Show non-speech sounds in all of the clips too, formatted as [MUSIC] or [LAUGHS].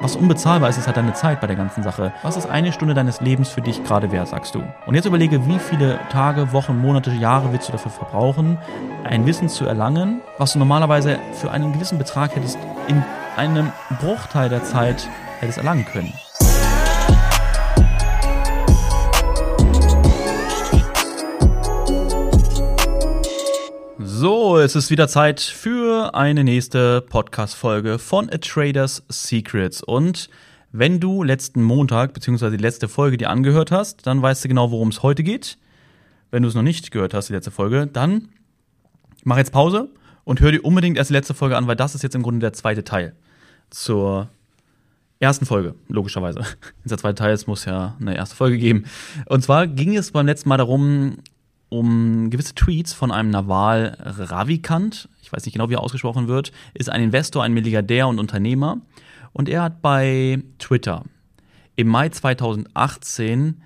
was unbezahlbar ist, ist halt deine Zeit bei der ganzen Sache. Was ist eine Stunde deines Lebens für dich gerade wert, sagst du? Und jetzt überlege, wie viele Tage, Wochen, Monate, Jahre willst du dafür verbrauchen, ein Wissen zu erlangen, was du normalerweise für einen gewissen Betrag hättest in einem Bruchteil der Zeit hättest erlangen können. So, es ist wieder Zeit für eine nächste Podcast-Folge von A Trader's Secrets. Und wenn du letzten Montag bzw. die letzte Folge dir angehört hast, dann weißt du genau, worum es heute geht. Wenn du es noch nicht gehört hast, die letzte Folge, dann mach jetzt Pause und hör dir unbedingt erst die letzte Folge an, weil das ist jetzt im Grunde der zweite Teil zur ersten Folge, logischerweise. [LAUGHS] Der zweite Teil, es muss ja eine erste Folge geben. Und zwar ging es beim letzten Mal darum, um gewisse Tweets von einem Naval Ravikant, ich weiß nicht genau, wie er ausgesprochen wird, ist ein Investor, ein Milliardär und Unternehmer. Und er hat bei Twitter im Mai 2018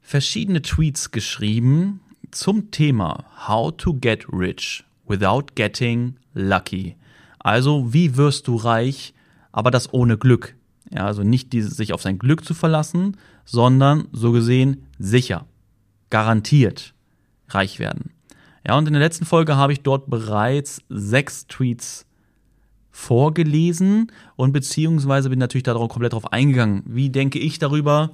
verschiedene Tweets geschrieben zum Thema How to get rich without getting lucky. Also, wie wirst du reich, aber das ohne Glück. Ja, also nicht dieses, sich auf sein Glück zu verlassen, sondern so gesehen sicher garantiert reich werden. Ja, und in der letzten Folge habe ich dort bereits sechs Tweets vorgelesen und beziehungsweise bin natürlich darauf komplett darauf eingegangen. Wie denke ich darüber?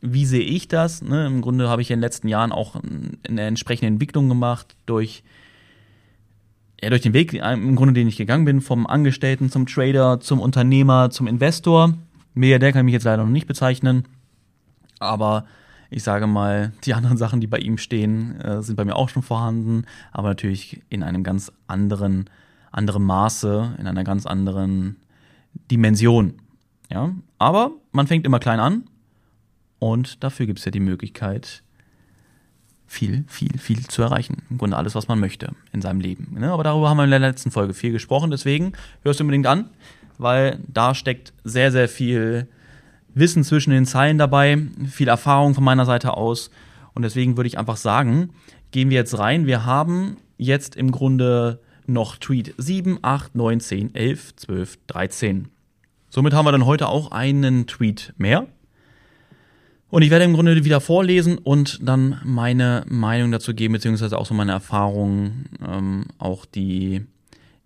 Wie sehe ich das? Ne, Im Grunde habe ich in den letzten Jahren auch eine entsprechende Entwicklung gemacht durch, ja, durch den Weg, im Grunde, den ich gegangen bin, vom Angestellten zum Trader, zum Unternehmer, zum Investor. Milliardär kann ich mich jetzt leider noch nicht bezeichnen, aber ich sage mal, die anderen Sachen, die bei ihm stehen, äh, sind bei mir auch schon vorhanden, aber natürlich in einem ganz anderen, anderen Maße, in einer ganz anderen Dimension. Ja, aber man fängt immer klein an und dafür gibt es ja die Möglichkeit, viel, viel, viel zu erreichen. Im Grunde alles, was man möchte in seinem Leben. Ne? Aber darüber haben wir in der letzten Folge viel gesprochen, deswegen hörst du unbedingt an, weil da steckt sehr, sehr viel Wissen zwischen den Zeilen dabei, viel Erfahrung von meiner Seite aus. Und deswegen würde ich einfach sagen, gehen wir jetzt rein. Wir haben jetzt im Grunde noch Tweet 7, 8, 9, 10, 11, 12, 13. Somit haben wir dann heute auch einen Tweet mehr. Und ich werde im Grunde wieder vorlesen und dann meine Meinung dazu geben, beziehungsweise auch so meine Erfahrungen, ähm, auch die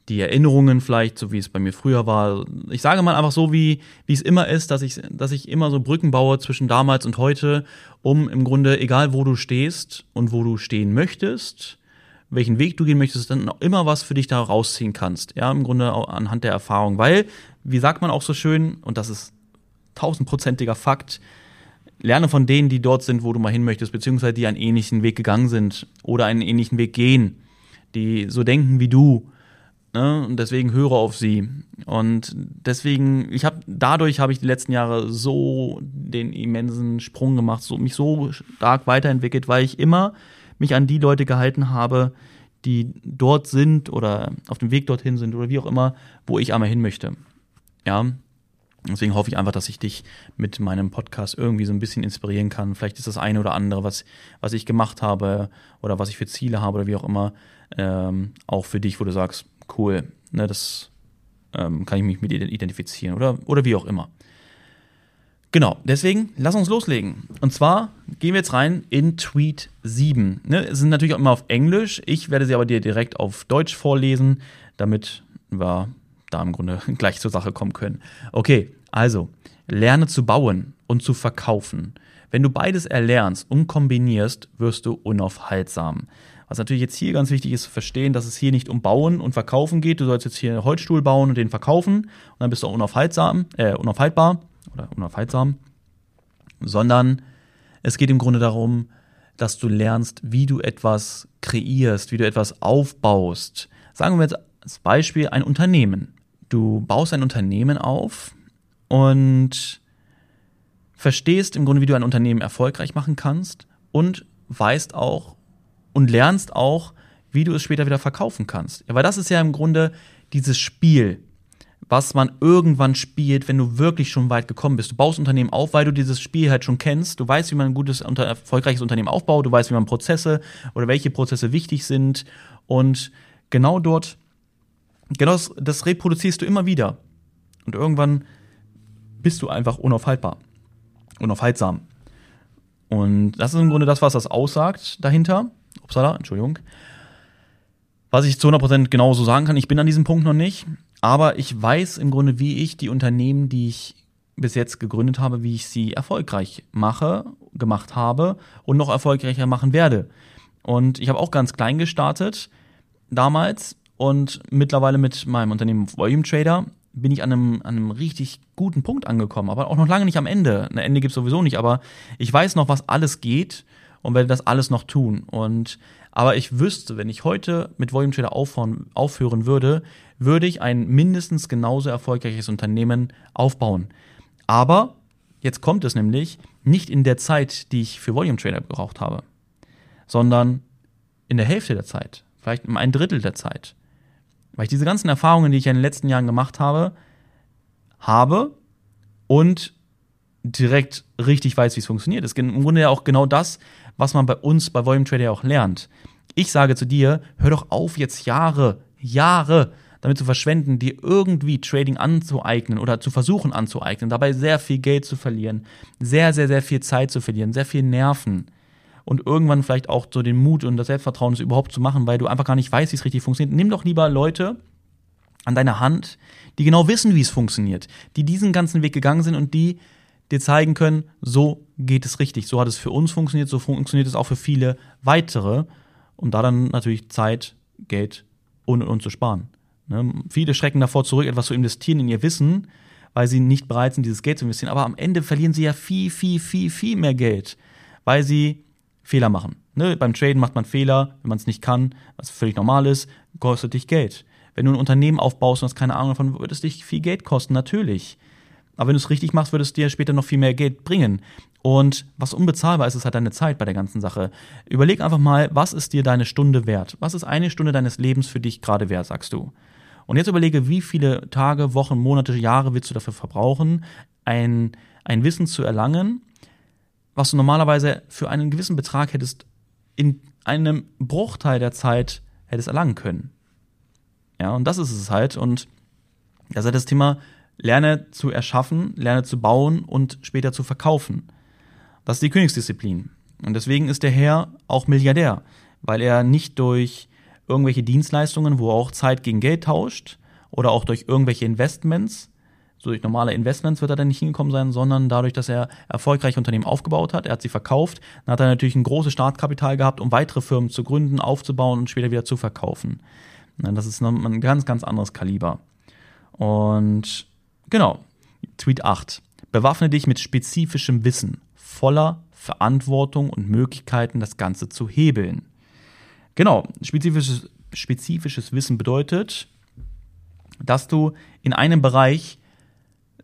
die Erinnerungen vielleicht, so wie es bei mir früher war. Ich sage mal einfach so, wie, wie es immer ist, dass ich, dass ich immer so Brücken baue zwischen damals und heute, um im Grunde, egal wo du stehst und wo du stehen möchtest, welchen Weg du gehen möchtest, dann immer was für dich da rausziehen kannst. Ja, im Grunde anhand der Erfahrung. Weil, wie sagt man auch so schön, und das ist tausendprozentiger Fakt, lerne von denen, die dort sind, wo du mal hin möchtest, beziehungsweise die einen ähnlichen Weg gegangen sind oder einen ähnlichen Weg gehen, die so denken wie du Ne? Und deswegen höre auf sie. Und deswegen, ich habe dadurch habe ich die letzten Jahre so den immensen Sprung gemacht, so mich so stark weiterentwickelt, weil ich immer mich an die Leute gehalten habe, die dort sind oder auf dem Weg dorthin sind oder wie auch immer, wo ich einmal hin möchte. Ja. Deswegen hoffe ich einfach, dass ich dich mit meinem Podcast irgendwie so ein bisschen inspirieren kann. Vielleicht ist das eine oder andere, was, was ich gemacht habe oder was ich für Ziele habe oder wie auch immer, ähm, auch für dich, wo du sagst, cool, ne, das ähm, kann ich mich mit identifizieren oder, oder wie auch immer. Genau, deswegen lass uns loslegen. Und zwar gehen wir jetzt rein in Tweet 7. Ne, es sind natürlich auch immer auf Englisch. Ich werde sie aber dir direkt auf Deutsch vorlesen, damit wir da im Grunde [LAUGHS] gleich zur Sache kommen können. Okay, also, lerne zu bauen und zu verkaufen. Wenn du beides erlernst und kombinierst, wirst du unaufhaltsam. Was natürlich jetzt hier ganz wichtig ist zu verstehen, dass es hier nicht um Bauen und Verkaufen geht. Du sollst jetzt hier einen Holzstuhl bauen und den verkaufen und dann bist du auch unaufhaltsam, äh, unaufhaltbar oder unaufhaltsam, sondern es geht im Grunde darum, dass du lernst, wie du etwas kreierst, wie du etwas aufbaust. Sagen wir jetzt als Beispiel ein Unternehmen. Du baust ein Unternehmen auf und verstehst im Grunde, wie du ein Unternehmen erfolgreich machen kannst und weißt auch, und lernst auch, wie du es später wieder verkaufen kannst. Ja, weil das ist ja im Grunde dieses Spiel, was man irgendwann spielt, wenn du wirklich schon weit gekommen bist. Du baust Unternehmen auf, weil du dieses Spiel halt schon kennst. Du weißt, wie man ein gutes, erfolgreiches Unternehmen aufbaut. Du weißt, wie man Prozesse oder welche Prozesse wichtig sind. Und genau dort, genau das, das reproduzierst du immer wieder. Und irgendwann bist du einfach unaufhaltbar. Unaufhaltsam. Und das ist im Grunde das, was das aussagt dahinter. Upsala, Entschuldigung. Was ich zu 100% genauso sagen kann, ich bin an diesem Punkt noch nicht, aber ich weiß im Grunde, wie ich die Unternehmen, die ich bis jetzt gegründet habe, wie ich sie erfolgreich mache, gemacht habe und noch erfolgreicher machen werde. Und ich habe auch ganz klein gestartet damals und mittlerweile mit meinem Unternehmen Volume Trader bin ich an einem, an einem richtig guten Punkt angekommen, aber auch noch lange nicht am Ende. Ein Ende gibt es sowieso nicht, aber ich weiß noch, was alles geht und werde das alles noch tun. Und aber ich wüsste, wenn ich heute mit Volume Trader aufhören, aufhören würde, würde ich ein mindestens genauso erfolgreiches Unternehmen aufbauen. Aber jetzt kommt es nämlich nicht in der Zeit, die ich für Volume Trader gebraucht habe, sondern in der Hälfte der Zeit, vielleicht um ein Drittel der Zeit. Weil ich diese ganzen Erfahrungen, die ich in den letzten Jahren gemacht habe, habe und direkt richtig weiß, wie es funktioniert. Das ist im Grunde ja auch genau das, was man bei uns bei Volume Trader auch lernt. Ich sage zu dir, hör doch auf, jetzt Jahre, Jahre damit zu verschwenden, dir irgendwie Trading anzueignen oder zu versuchen anzueignen, dabei sehr viel Geld zu verlieren, sehr, sehr, sehr viel Zeit zu verlieren, sehr viel Nerven und irgendwann vielleicht auch so den Mut und das Selbstvertrauen, es überhaupt zu machen, weil du einfach gar nicht weißt, wie es richtig funktioniert. Nimm doch lieber Leute an deiner Hand, die genau wissen, wie es funktioniert, die diesen ganzen Weg gegangen sind und die dir zeigen können, so geht es richtig. So hat es für uns funktioniert, so funktioniert es auch für viele weitere, um da dann natürlich Zeit, Geld und, und zu sparen. Ne? Viele schrecken davor zurück, etwas zu investieren in ihr Wissen, weil sie nicht bereit sind, dieses Geld zu investieren. Aber am Ende verlieren sie ja viel, viel, viel, viel mehr Geld, weil sie Fehler machen. Ne? Beim Traden macht man Fehler, wenn man es nicht kann, was völlig normal ist, kostet dich Geld. Wenn du ein Unternehmen aufbaust und hast keine Ahnung davon, wird es dich viel Geld kosten, natürlich. Aber wenn du es richtig machst, wird es dir später noch viel mehr Geld bringen. Und was unbezahlbar ist, ist halt deine Zeit bei der ganzen Sache. Überleg einfach mal, was ist dir deine Stunde wert? Was ist eine Stunde deines Lebens für dich gerade wert, sagst du? Und jetzt überlege, wie viele Tage, Wochen, Monate, Jahre willst du dafür verbrauchen, ein, ein Wissen zu erlangen, was du normalerweise für einen gewissen Betrag hättest in einem Bruchteil der Zeit hättest erlangen können. Ja, und das ist es halt. Und das ist halt das Thema, lerne zu erschaffen, lerne zu bauen und später zu verkaufen. Das ist die Königsdisziplin. Und deswegen ist der Herr auch Milliardär, weil er nicht durch irgendwelche Dienstleistungen, wo er auch Zeit gegen Geld tauscht oder auch durch irgendwelche Investments, so durch normale Investments wird er dann nicht hingekommen sein, sondern dadurch, dass er erfolgreiche Unternehmen aufgebaut hat, er hat sie verkauft, dann hat er natürlich ein großes Startkapital gehabt, um weitere Firmen zu gründen, aufzubauen und später wieder zu verkaufen. Das ist ein ganz, ganz anderes Kaliber. Und genau, Tweet 8. Bewaffne dich mit spezifischem Wissen, voller Verantwortung und Möglichkeiten, das Ganze zu hebeln. Genau, spezifisches, spezifisches Wissen bedeutet, dass du in einem Bereich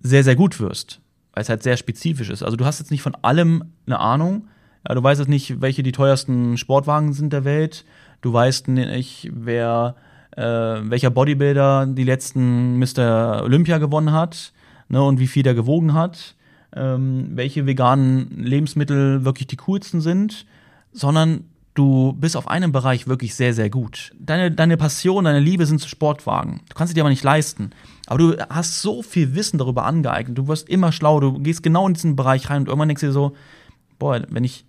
sehr, sehr gut wirst, weil es halt sehr spezifisch ist. Also du hast jetzt nicht von allem eine Ahnung. Du weißt jetzt nicht, welche die teuersten Sportwagen sind der Welt. Du weißt nicht, wer, äh, welcher Bodybuilder die letzten Mr. Olympia gewonnen hat ne, und wie viel der gewogen hat. Ähm, welche veganen Lebensmittel wirklich die coolsten sind, sondern du bist auf einem Bereich wirklich sehr, sehr gut. Deine, deine Passion, deine Liebe sind zu Sportwagen. Du kannst sie dir aber nicht leisten. Aber du hast so viel Wissen darüber angeeignet. Du wirst immer schlau. Du gehst genau in diesen Bereich rein und irgendwann denkst du dir so, boah, wenn ich,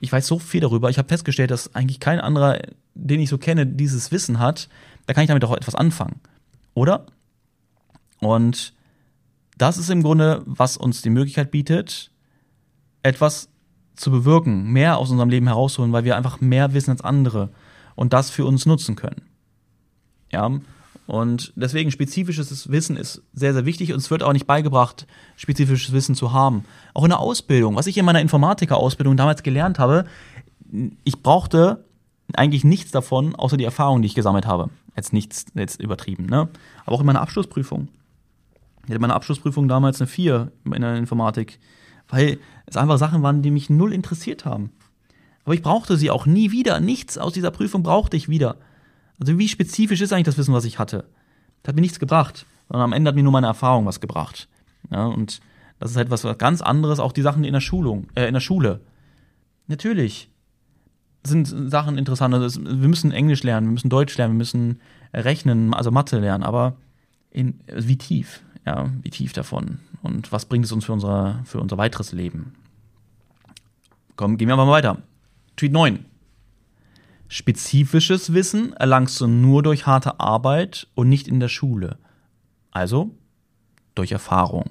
ich weiß so viel darüber. Ich habe festgestellt, dass eigentlich kein anderer, den ich so kenne, dieses Wissen hat. Da kann ich damit auch etwas anfangen. Oder? Und das ist im Grunde, was uns die Möglichkeit bietet, etwas zu bewirken, mehr aus unserem Leben herausholen, weil wir einfach mehr wissen als andere und das für uns nutzen können. Ja, und deswegen spezifisches Wissen ist sehr, sehr wichtig und es wird auch nicht beigebracht, spezifisches Wissen zu haben. Auch in der Ausbildung, was ich in meiner Informatiker-Ausbildung damals gelernt habe, ich brauchte eigentlich nichts davon, außer die Erfahrung, die ich gesammelt habe. Jetzt nichts, jetzt übertrieben, ne? Aber auch in meiner Abschlussprüfung. Ich hatte meine Abschlussprüfung damals eine 4 in der Informatik weil es einfach Sachen waren, die mich null interessiert haben. Aber ich brauchte sie auch nie wieder. Nichts aus dieser Prüfung brauchte ich wieder. Also wie spezifisch ist eigentlich das Wissen, was ich hatte? Das hat mir nichts gebracht, sondern am Ende hat mir nur meine Erfahrung was gebracht. Ja, und das ist halt was ganz anderes, auch die Sachen in der Schulung, äh, in der Schule. Natürlich sind Sachen interessant. Also wir müssen Englisch lernen, wir müssen Deutsch lernen, wir müssen rechnen, also Mathe lernen, aber in, wie tief? Ja, wie tief davon? Und was bringt es uns für unser, für unser weiteres Leben? Komm, gehen wir mal weiter. Tweet 9. Spezifisches Wissen erlangst du nur durch harte Arbeit und nicht in der Schule. Also durch Erfahrung.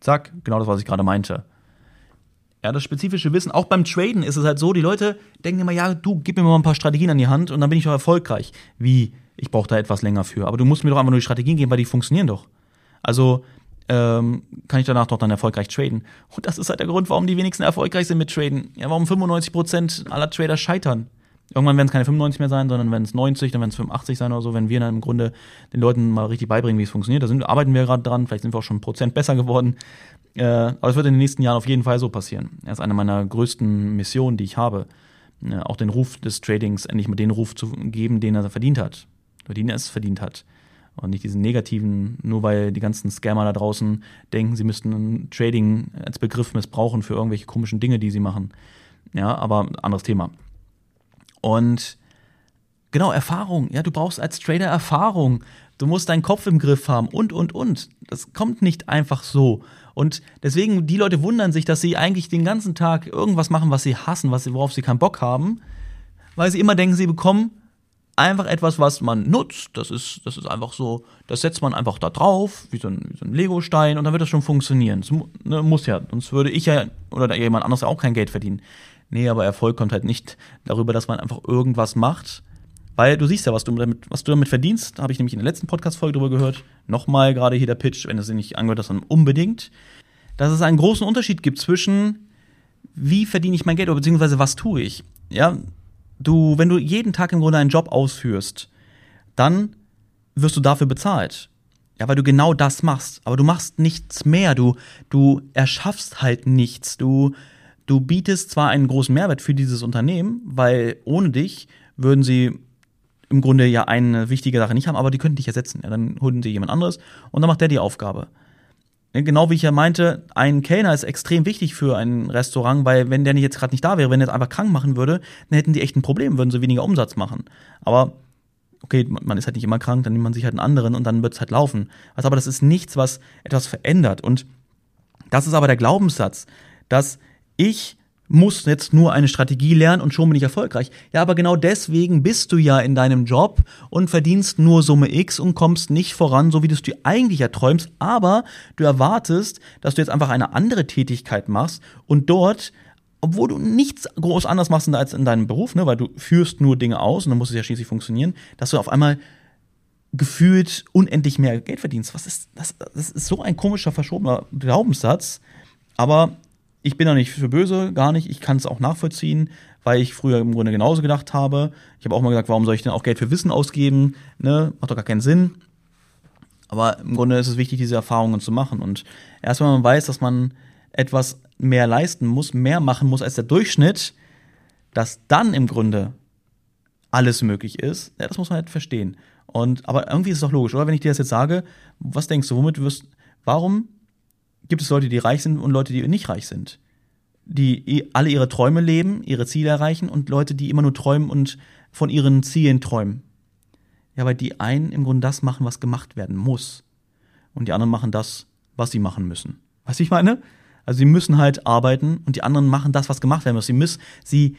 Zack, genau das, was ich gerade meinte. Ja, das spezifische Wissen, auch beim Traden ist es halt so, die Leute denken immer, ja, du gib mir mal ein paar Strategien an die Hand und dann bin ich doch erfolgreich. Wie? Ich brauche da etwas länger für. Aber du musst mir doch einfach nur die Strategien geben, weil die funktionieren doch. Also ähm, kann ich danach doch dann erfolgreich traden. Und das ist halt der Grund, warum die wenigsten erfolgreich sind mit Traden. Ja, warum 95% aller Trader scheitern. Irgendwann werden es keine 95 mehr sein, sondern wenn es 90, dann werden es 85 sein oder so, wenn wir dann im Grunde den Leuten mal richtig beibringen, wie es funktioniert. Da sind, arbeiten wir gerade dran, vielleicht sind wir auch schon ein Prozent besser geworden. Äh, aber es wird in den nächsten Jahren auf jeden Fall so passieren. Das ist eine meiner größten Missionen, die ich habe. Äh, auch den Ruf des Tradings, endlich mal den Ruf zu geben, den er verdient hat. Oder den er es verdient hat. Und nicht diesen negativen, nur weil die ganzen Scammer da draußen denken, sie müssten Trading als Begriff missbrauchen für irgendwelche komischen Dinge, die sie machen. Ja, aber anderes Thema. Und genau, Erfahrung. Ja, du brauchst als Trader Erfahrung. Du musst deinen Kopf im Griff haben und, und, und. Das kommt nicht einfach so. Und deswegen, die Leute wundern sich, dass sie eigentlich den ganzen Tag irgendwas machen, was sie hassen, was sie, worauf sie keinen Bock haben, weil sie immer denken, sie bekommen einfach etwas, was man nutzt. Das ist, das ist einfach so, das setzt man einfach da drauf, wie so ein, so ein Lego-Stein, und dann wird das schon funktionieren. Das ne, muss ja, sonst würde ich ja oder jemand anderes auch kein Geld verdienen. Nee, aber Erfolg kommt halt nicht darüber, dass man einfach irgendwas macht. Weil du siehst ja, was du damit, was du damit verdienst, habe ich nämlich in der letzten Podcast-Folge drüber gehört. Nochmal gerade hier der Pitch, wenn du es nicht angehört hast, dann unbedingt. Dass es einen großen Unterschied gibt zwischen, wie verdiene ich mein Geld oder beziehungsweise was tue ich. Ja, du, wenn du jeden Tag im Grunde einen Job ausführst, dann wirst du dafür bezahlt. Ja, weil du genau das machst. Aber du machst nichts mehr. Du, du erschaffst halt nichts. Du, Du bietest zwar einen großen Mehrwert für dieses Unternehmen, weil ohne dich würden sie im Grunde ja eine wichtige Sache nicht haben, aber die könnten dich ersetzen. Ja, dann holen sie jemand anderes und dann macht der die Aufgabe. Genau wie ich ja meinte, ein Kellner ist extrem wichtig für ein Restaurant, weil wenn der jetzt gerade nicht da wäre, wenn er jetzt einfach krank machen würde, dann hätten die echt ein Problem, würden sie weniger Umsatz machen. Aber okay, man ist halt nicht immer krank, dann nimmt man sich halt einen anderen und dann wird es halt laufen. Also, aber das ist nichts, was etwas verändert. Und das ist aber der Glaubenssatz, dass ich muss jetzt nur eine Strategie lernen und schon bin ich erfolgreich. Ja, aber genau deswegen bist du ja in deinem Job und verdienst nur Summe X und kommst nicht voran, so wie du es dir eigentlich erträumst, aber du erwartest, dass du jetzt einfach eine andere Tätigkeit machst und dort obwohl du nichts groß anders machst als in deinem Beruf, ne, weil du führst nur Dinge aus und dann muss es ja schließlich funktionieren, dass du auf einmal gefühlt unendlich mehr Geld verdienst. Was ist das? Das ist so ein komischer verschobener Glaubenssatz. Aber ich bin da nicht für böse, gar nicht. Ich kann es auch nachvollziehen, weil ich früher im Grunde genauso gedacht habe. Ich habe auch mal gesagt, warum soll ich denn auch Geld für Wissen ausgeben? Ne? Macht doch gar keinen Sinn. Aber im Grunde ist es wichtig, diese Erfahrungen zu machen. Und erst wenn man weiß, dass man etwas mehr leisten muss, mehr machen muss als der Durchschnitt, dass dann im Grunde alles möglich ist, ja, das muss man halt verstehen. Und, aber irgendwie ist es doch logisch, oder? Wenn ich dir das jetzt sage, was denkst du, womit wirst, warum gibt es Leute, die reich sind und Leute, die nicht reich sind. Die alle ihre Träume leben, ihre Ziele erreichen und Leute, die immer nur träumen und von ihren Zielen träumen. Ja, weil die einen im Grunde das machen, was gemacht werden muss. Und die anderen machen das, was sie machen müssen. Weißt du, ich meine? Also sie müssen halt arbeiten und die anderen machen das, was gemacht werden muss. Sie müssen, sie,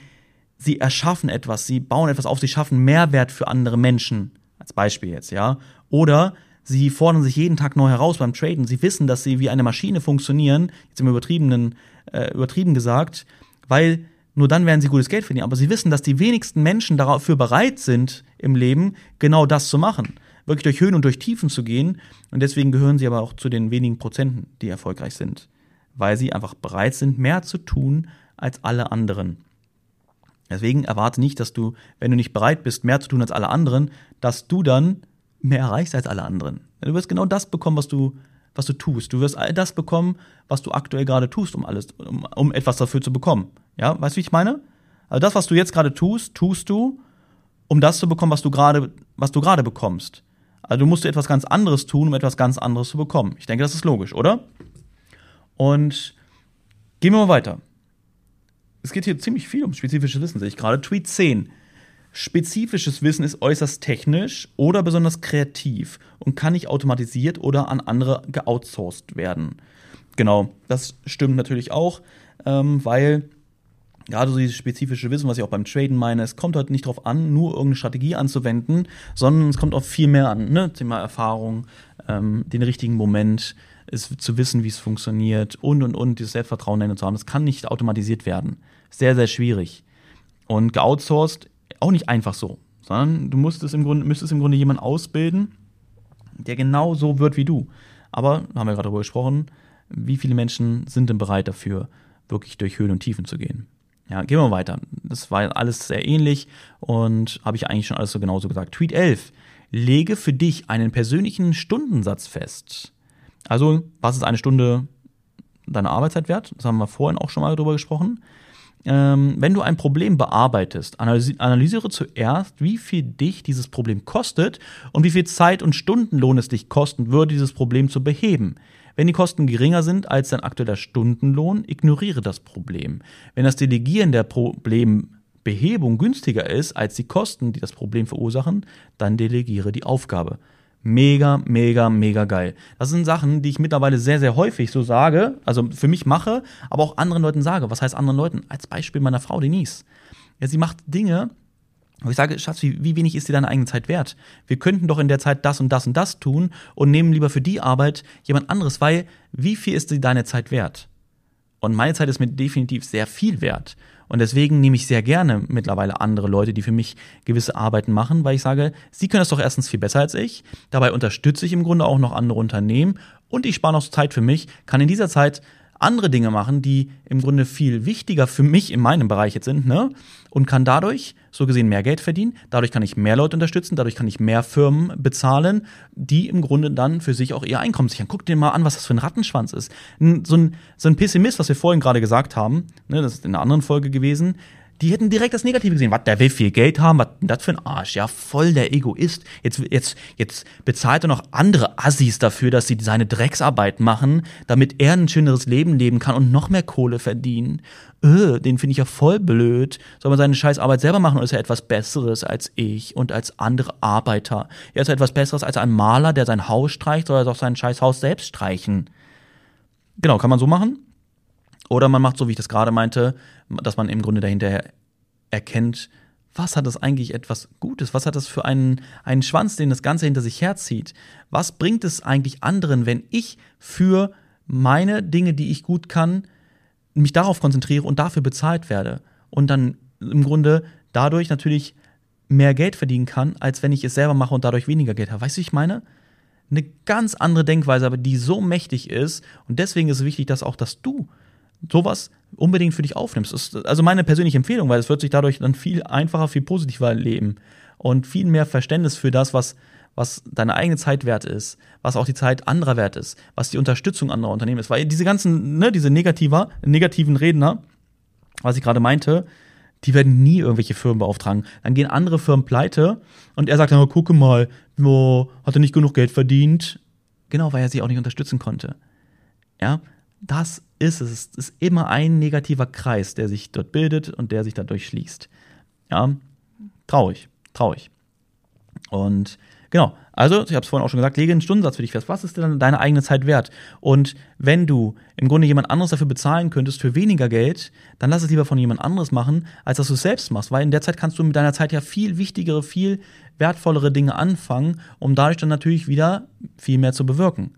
sie erschaffen etwas, sie bauen etwas auf, sie schaffen Mehrwert für andere Menschen. Als Beispiel jetzt, ja. Oder Sie fordern sich jeden Tag neu heraus beim Traden. Sie wissen, dass sie wie eine Maschine funktionieren, jetzt im übertriebenen, äh, übertrieben gesagt, weil nur dann werden sie gutes Geld verdienen. Aber sie wissen, dass die wenigsten Menschen dafür bereit sind, im Leben genau das zu machen. Wirklich durch Höhen und durch Tiefen zu gehen. Und deswegen gehören sie aber auch zu den wenigen Prozenten, die erfolgreich sind. Weil sie einfach bereit sind, mehr zu tun als alle anderen. Deswegen erwarte nicht, dass du, wenn du nicht bereit bist, mehr zu tun als alle anderen, dass du dann mehr erreichst als alle anderen. Du wirst genau das bekommen, was du, was du tust. Du wirst all das bekommen, was du aktuell gerade tust, um alles, um, um etwas dafür zu bekommen. Ja, weißt du, wie ich meine? Also das, was du jetzt gerade tust, tust du, um das zu bekommen, was du gerade, was du gerade bekommst. Also du musst etwas ganz anderes tun, um etwas ganz anderes zu bekommen. Ich denke, das ist logisch, oder? Und gehen wir mal weiter. Es geht hier ziemlich viel um spezifisches Wissen, sehe ich gerade. Tweet 10. Spezifisches Wissen ist äußerst technisch oder besonders kreativ und kann nicht automatisiert oder an andere geoutsourced werden. Genau, das stimmt natürlich auch, ähm, weil gerade so dieses spezifische Wissen, was ich auch beim Traden meine, es kommt halt nicht darauf an, nur irgendeine Strategie anzuwenden, sondern es kommt auch viel mehr an. Ne? Thema Erfahrung, ähm, den richtigen Moment, es zu wissen, wie es funktioniert und und und, dieses Selbstvertrauen zu haben. Das kann nicht automatisiert werden. Sehr, sehr schwierig. Und geoutsourced auch nicht einfach so, sondern du musst im Grunde, müsstest im Grunde jemanden ausbilden, der genau so wird wie du. Aber, haben wir gerade darüber gesprochen, wie viele Menschen sind denn bereit dafür, wirklich durch Höhen und Tiefen zu gehen? Ja, gehen wir weiter. Das war alles sehr ähnlich und habe ich eigentlich schon alles so genauso gesagt. Tweet 11. Lege für dich einen persönlichen Stundensatz fest. Also, was ist eine Stunde deiner Arbeitszeit wert? Das haben wir vorhin auch schon mal darüber gesprochen ähm, wenn du ein Problem bearbeitest, analysiere zuerst, wie viel dich dieses Problem kostet und wie viel Zeit und Stundenlohn es dich kosten würde, dieses Problem zu beheben. Wenn die Kosten geringer sind als dein aktueller Stundenlohn, ignoriere das Problem. Wenn das Delegieren der Problembehebung günstiger ist als die Kosten, die das Problem verursachen, dann delegiere die Aufgabe. Mega, mega, mega geil. Das sind Sachen, die ich mittlerweile sehr, sehr häufig so sage, also für mich mache, aber auch anderen Leuten sage. Was heißt anderen Leuten? Als Beispiel meiner Frau Denise. Ja, sie macht Dinge, wo ich sage, Schatz, wie, wie wenig ist dir deine eigene Zeit wert? Wir könnten doch in der Zeit das und das und das tun und nehmen lieber für die Arbeit jemand anderes, weil wie viel ist dir deine Zeit wert? Und meine Zeit ist mir definitiv sehr viel wert. Und deswegen nehme ich sehr gerne mittlerweile andere Leute, die für mich gewisse Arbeiten machen, weil ich sage, sie können das doch erstens viel besser als ich. Dabei unterstütze ich im Grunde auch noch andere Unternehmen und ich spare noch Zeit für mich, kann in dieser Zeit andere Dinge machen, die im Grunde viel wichtiger für mich in meinem Bereich jetzt sind, ne? Und kann dadurch so gesehen mehr Geld verdienen. Dadurch kann ich mehr Leute unterstützen, dadurch kann ich mehr Firmen bezahlen, die im Grunde dann für sich auch ihr Einkommen sichern. Guck dir mal an, was das für ein Rattenschwanz ist. So ein, so ein Pessimist, was wir vorhin gerade gesagt haben, ne, das ist in einer anderen Folge gewesen, die hätten direkt das Negative gesehen. Was, der will viel Geld haben, was denn das für ein Arsch? Ja, voll der Egoist. Jetzt, jetzt, jetzt bezahlt er noch andere Assis dafür, dass sie seine Drecksarbeit machen, damit er ein schöneres Leben leben kann und noch mehr Kohle verdienen. Öh, den finde ich ja voll blöd. Soll man seine scheiß Arbeit selber machen oder ist er etwas Besseres als ich und als andere Arbeiter? Er ist etwas Besseres als ein Maler, der sein Haus streicht, soll er doch sein scheiß Haus selbst streichen. Genau, kann man so machen. Oder man macht so, wie ich das gerade meinte, dass man im Grunde dahinter erkennt, was hat das eigentlich etwas Gutes? Was hat das für einen, einen Schwanz, den das Ganze hinter sich herzieht? Was bringt es eigentlich anderen, wenn ich für meine Dinge, die ich gut kann, mich darauf konzentriere und dafür bezahlt werde? Und dann im Grunde dadurch natürlich mehr Geld verdienen kann, als wenn ich es selber mache und dadurch weniger Geld habe. Weißt du, ich meine? Eine ganz andere Denkweise, aber die so mächtig ist. Und deswegen ist es wichtig, dass auch, dass du sowas unbedingt für dich aufnimmst. Das ist also meine persönliche Empfehlung, weil es wird sich dadurch dann viel einfacher, viel positiver leben und viel mehr Verständnis für das, was, was deine eigene Zeit wert ist, was auch die Zeit anderer wert ist, was die Unterstützung anderer Unternehmen ist. Weil diese ganzen, ne, diese negativer, negativen Redner, was ich gerade meinte, die werden nie irgendwelche Firmen beauftragen. Dann gehen andere Firmen pleite und er sagt dann, gucke mal, wo, hat er nicht genug Geld verdient? Genau, weil er sie auch nicht unterstützen konnte. Ja, das ist es. Es ist immer ein negativer Kreis, der sich dort bildet und der sich dadurch schließt. Ja, traurig, traurig. Und genau, also, ich habe es vorhin auch schon gesagt, lege einen Stundensatz für dich fest. Was ist denn deine eigene Zeit wert? Und wenn du im Grunde jemand anderes dafür bezahlen könntest für weniger Geld, dann lass es lieber von jemand anderes machen, als dass du es selbst machst. Weil in der Zeit kannst du mit deiner Zeit ja viel wichtigere, viel wertvollere Dinge anfangen, um dadurch dann natürlich wieder viel mehr zu bewirken.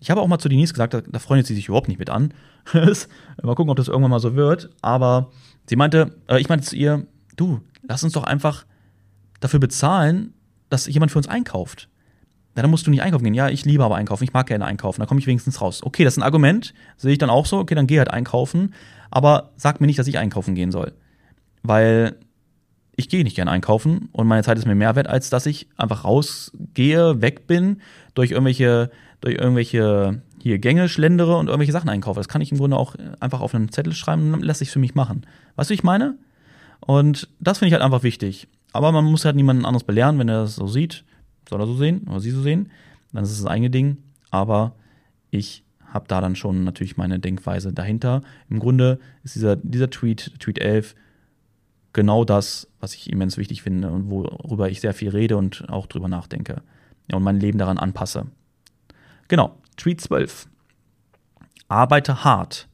Ich habe auch mal zu Denise gesagt, da, da freundet sie sich überhaupt nicht mit an. [LAUGHS] mal gucken, ob das irgendwann mal so wird. Aber sie meinte, äh, ich meinte zu ihr, du, lass uns doch einfach dafür bezahlen, dass jemand für uns einkauft. Ja, dann musst du nicht einkaufen gehen. Ja, ich liebe aber einkaufen, ich mag gerne einkaufen, da komme ich wenigstens raus. Okay, das ist ein Argument, sehe ich dann auch so, okay, dann geh halt einkaufen, aber sag mir nicht, dass ich einkaufen gehen soll. Weil ich gehe nicht gerne einkaufen und meine Zeit ist mir mehr wert, als dass ich einfach rausgehe, weg bin, durch irgendwelche durch irgendwelche hier Gänge schlendere und irgendwelche Sachen einkaufe. Das kann ich im Grunde auch einfach auf einen Zettel schreiben und dann lässt sich für mich machen. Weißt du, ich meine? Und das finde ich halt einfach wichtig. Aber man muss halt niemanden anderes belehren, wenn er das so sieht, soll er so sehen oder sie so sehen, dann ist es das eigene Ding. Aber ich habe da dann schon natürlich meine Denkweise dahinter. Im Grunde ist dieser, dieser Tweet, Tweet 11, genau das, was ich immens wichtig finde und worüber ich sehr viel rede und auch drüber nachdenke. Ja, und mein Leben daran anpasse. Genau, Tweet 12. Arbeite hart.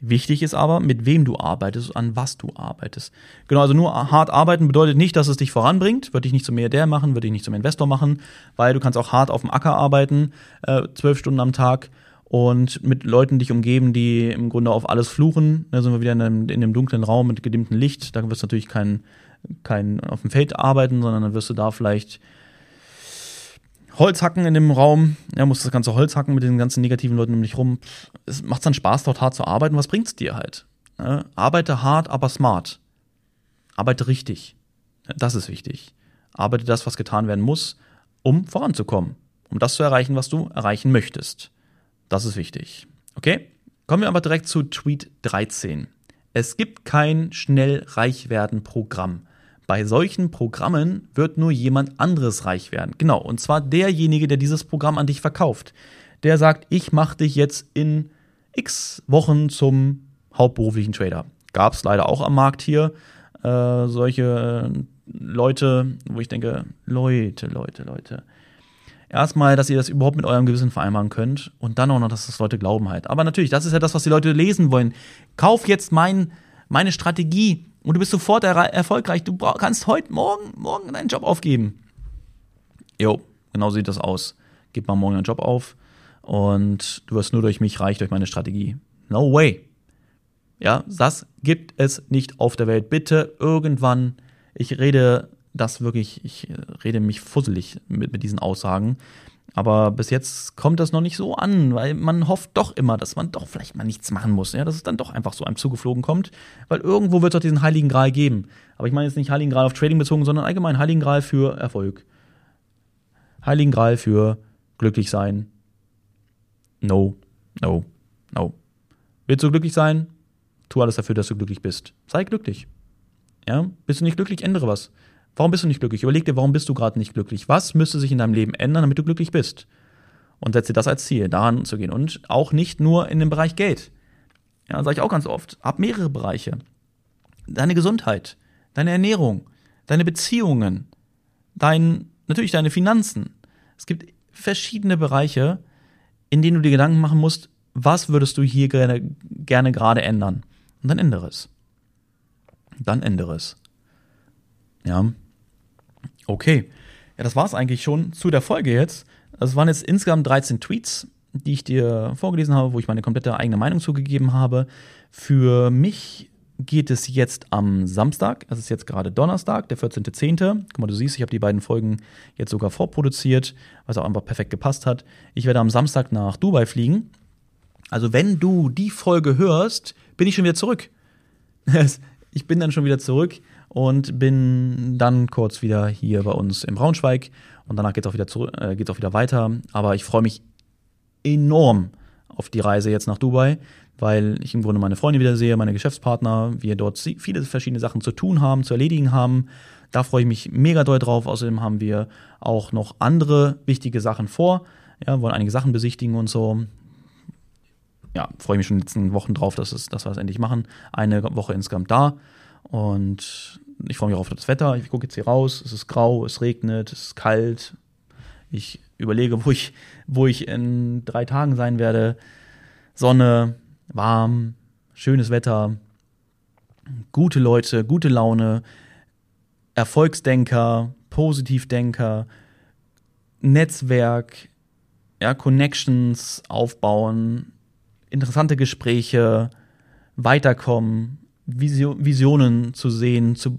Wichtig ist aber, mit wem du arbeitest, an was du arbeitest. Genau, also nur hart arbeiten bedeutet nicht, dass es dich voranbringt, wird dich nicht zum Milliardär machen, wird dich nicht zum Investor machen, weil du kannst auch hart auf dem Acker arbeiten, äh, zwölf Stunden am Tag und mit Leuten dich umgeben, die im Grunde auf alles fluchen. Da sind wir wieder in einem, in einem dunklen Raum mit gedimmtem Licht. Da wirst du natürlich kein, kein auf dem Feld arbeiten, sondern dann wirst du da vielleicht Holz hacken in dem Raum. Ja, musst das ganze Holz hacken mit den ganzen negativen Leuten um dich rum. Es macht dann Spaß, dort hart zu arbeiten. Was bringt's dir halt? Ja, arbeite hart, aber smart. Arbeite richtig. Das ist wichtig. Arbeite das, was getan werden muss, um voranzukommen. Um das zu erreichen, was du erreichen möchtest. Das ist wichtig. Okay? Kommen wir aber direkt zu Tweet 13. Es gibt kein schnell reich werden Programm. Bei solchen Programmen wird nur jemand anderes reich werden. Genau, und zwar derjenige, der dieses Programm an dich verkauft. Der sagt, ich mache dich jetzt in x Wochen zum hauptberuflichen Trader. Gab es leider auch am Markt hier äh, solche äh, Leute, wo ich denke, Leute, Leute, Leute erstmal, dass ihr das überhaupt mit eurem Gewissen vereinbaren könnt und dann auch noch, dass das Leute glauben halt. Aber natürlich, das ist ja das, was die Leute lesen wollen. Kauf jetzt mein, meine Strategie und du bist sofort er erfolgreich. Du kannst heute Morgen, morgen deinen Job aufgeben. Jo, genau sieht das aus. Gib mal morgen deinen Job auf und du wirst nur durch mich reich, durch meine Strategie. No way. Ja, das gibt es nicht auf der Welt. Bitte irgendwann, ich rede das wirklich, ich äh, rede mich fusselig mit, mit diesen Aussagen. Aber bis jetzt kommt das noch nicht so an, weil man hofft doch immer, dass man doch vielleicht mal nichts machen muss, ja, dass es dann doch einfach so einem zugeflogen kommt, weil irgendwo wird es doch diesen Heiligen Gral geben. Aber ich meine jetzt nicht Heiligen Gral auf Trading bezogen, sondern allgemein Heiligen Gral für Erfolg. Heiligen Gral für glücklich sein. No, no, no. Willst du glücklich sein? Tu alles dafür, dass du glücklich bist. Sei glücklich. Ja? Bist du nicht glücklich? Ändere was. Warum bist du nicht glücklich? Überleg dir, warum bist du gerade nicht glücklich? Was müsste sich in deinem Leben ändern, damit du glücklich bist? Und setze das als Ziel, daran zu gehen. Und auch nicht nur in dem Bereich Geld. Ja, sage ich auch ganz oft. Hab mehrere Bereiche. Deine Gesundheit, deine Ernährung, deine Beziehungen, dein, natürlich deine Finanzen. Es gibt verschiedene Bereiche, in denen du dir Gedanken machen musst, was würdest du hier gerne, gerne gerade ändern? Und dann ändere es. Dann ändere es. Ja. Okay. Ja, das war es eigentlich schon zu der Folge jetzt. Das waren jetzt insgesamt 13 Tweets, die ich dir vorgelesen habe, wo ich meine komplette eigene Meinung zugegeben habe. Für mich geht es jetzt am Samstag. Es ist jetzt gerade Donnerstag, der 14.10. Guck mal, du siehst, ich habe die beiden Folgen jetzt sogar vorproduziert, was auch einfach perfekt gepasst hat. Ich werde am Samstag nach Dubai fliegen. Also, wenn du die Folge hörst, bin ich schon wieder zurück. [LAUGHS] ich bin dann schon wieder zurück und bin dann kurz wieder hier bei uns im Braunschweig und danach geht es auch, wieder äh, auch wieder weiter. Aber ich freue mich enorm auf die Reise jetzt nach Dubai, weil ich im Grunde meine Freunde wieder sehe, meine Geschäftspartner, wir dort viele verschiedene Sachen zu tun haben, zu erledigen haben. Da freue ich mich mega doll drauf. Außerdem haben wir auch noch andere wichtige Sachen vor. Ja, wollen einige Sachen besichtigen und so. Ja, freue ich mich schon in den letzten Wochen drauf, dass, es, dass wir das endlich machen. Eine Woche insgesamt da. Und ich freue mich auf das Wetter. Ich gucke jetzt hier raus. Es ist grau, es regnet, es ist kalt. Ich überlege, wo ich, wo ich in drei Tagen sein werde. Sonne, warm, schönes Wetter, gute Leute, gute Laune, Erfolgsdenker, Positivdenker, Netzwerk, ja, Connections aufbauen, interessante Gespräche, weiterkommen, Visionen zu sehen, zu,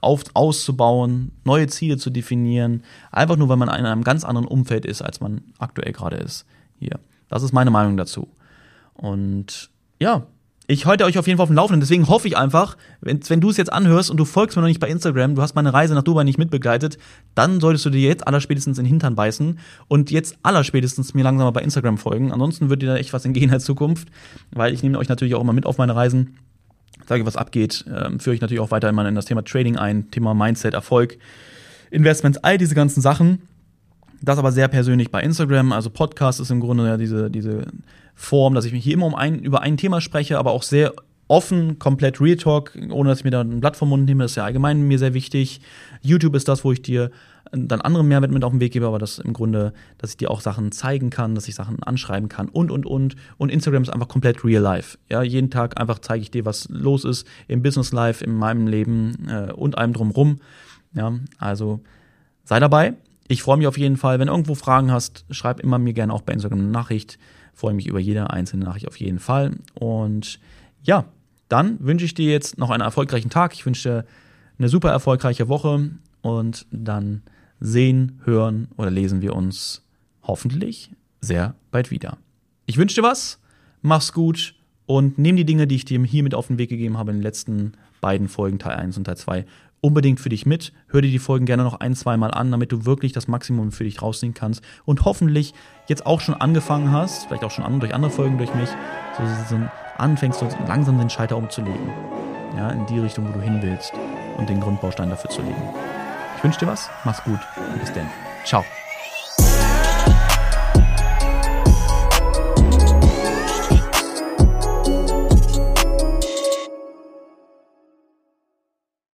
auf, auszubauen, neue Ziele zu definieren, einfach nur, weil man in einem ganz anderen Umfeld ist, als man aktuell gerade ist. Hier. Das ist meine Meinung dazu. Und ja, ich halte euch auf jeden Fall auf dem Laufenden. Deswegen hoffe ich einfach, wenn, wenn du es jetzt anhörst und du folgst mir noch nicht bei Instagram, du hast meine Reise nach Dubai nicht mitbegleitet, dann solltest du dir jetzt allerspätestens in den Hintern beißen und jetzt allerspätestens mir langsam mal bei Instagram folgen. Ansonsten wird dir da echt was entgehen in der Zukunft, weil ich nehme euch natürlich auch immer mit auf meine Reisen sage, was abgeht, äh, führe ich natürlich auch weiter in das Thema Trading ein, Thema Mindset, Erfolg, Investments, all diese ganzen Sachen. Das aber sehr persönlich bei Instagram. Also Podcast ist im Grunde ja diese, diese Form, dass ich mich hier immer um ein, über ein Thema spreche, aber auch sehr offen, komplett Real Talk, ohne dass ich mir da ein Blatt vom Mund nehme. Das ist ja allgemein mir sehr wichtig. YouTube ist das, wo ich dir dann andere Mehrwert mit auf den Weg gebe, aber das im Grunde, dass ich dir auch Sachen zeigen kann, dass ich Sachen anschreiben kann und, und, und. Und Instagram ist einfach komplett real life. Ja, jeden Tag einfach zeige ich dir, was los ist im Business Life, in meinem Leben äh, und allem drumrum. Ja, also sei dabei. Ich freue mich auf jeden Fall. Wenn du irgendwo Fragen hast, schreib immer mir gerne auch bei Instagram eine Nachricht. freue mich über jede einzelne Nachricht auf jeden Fall. Und ja, dann wünsche ich dir jetzt noch einen erfolgreichen Tag. Ich wünsche dir eine super erfolgreiche Woche und dann sehen, hören oder lesen wir uns hoffentlich sehr bald wieder. Ich wünsche dir was, mach's gut und nimm die Dinge, die ich dir hier mit auf den Weg gegeben habe in den letzten beiden Folgen, Teil 1 und Teil 2, unbedingt für dich mit. Hör dir die Folgen gerne noch ein, zwei Mal an, damit du wirklich das Maximum für dich rausziehen kannst und hoffentlich jetzt auch schon angefangen hast, vielleicht auch schon durch andere Folgen durch mich, so, so anfängst so langsam den Schalter umzulegen. Ja, in die Richtung, wo du hin willst und den Grundbaustein dafür zu legen. Ich wünsche dir was, mach's gut und bis dann. Ciao.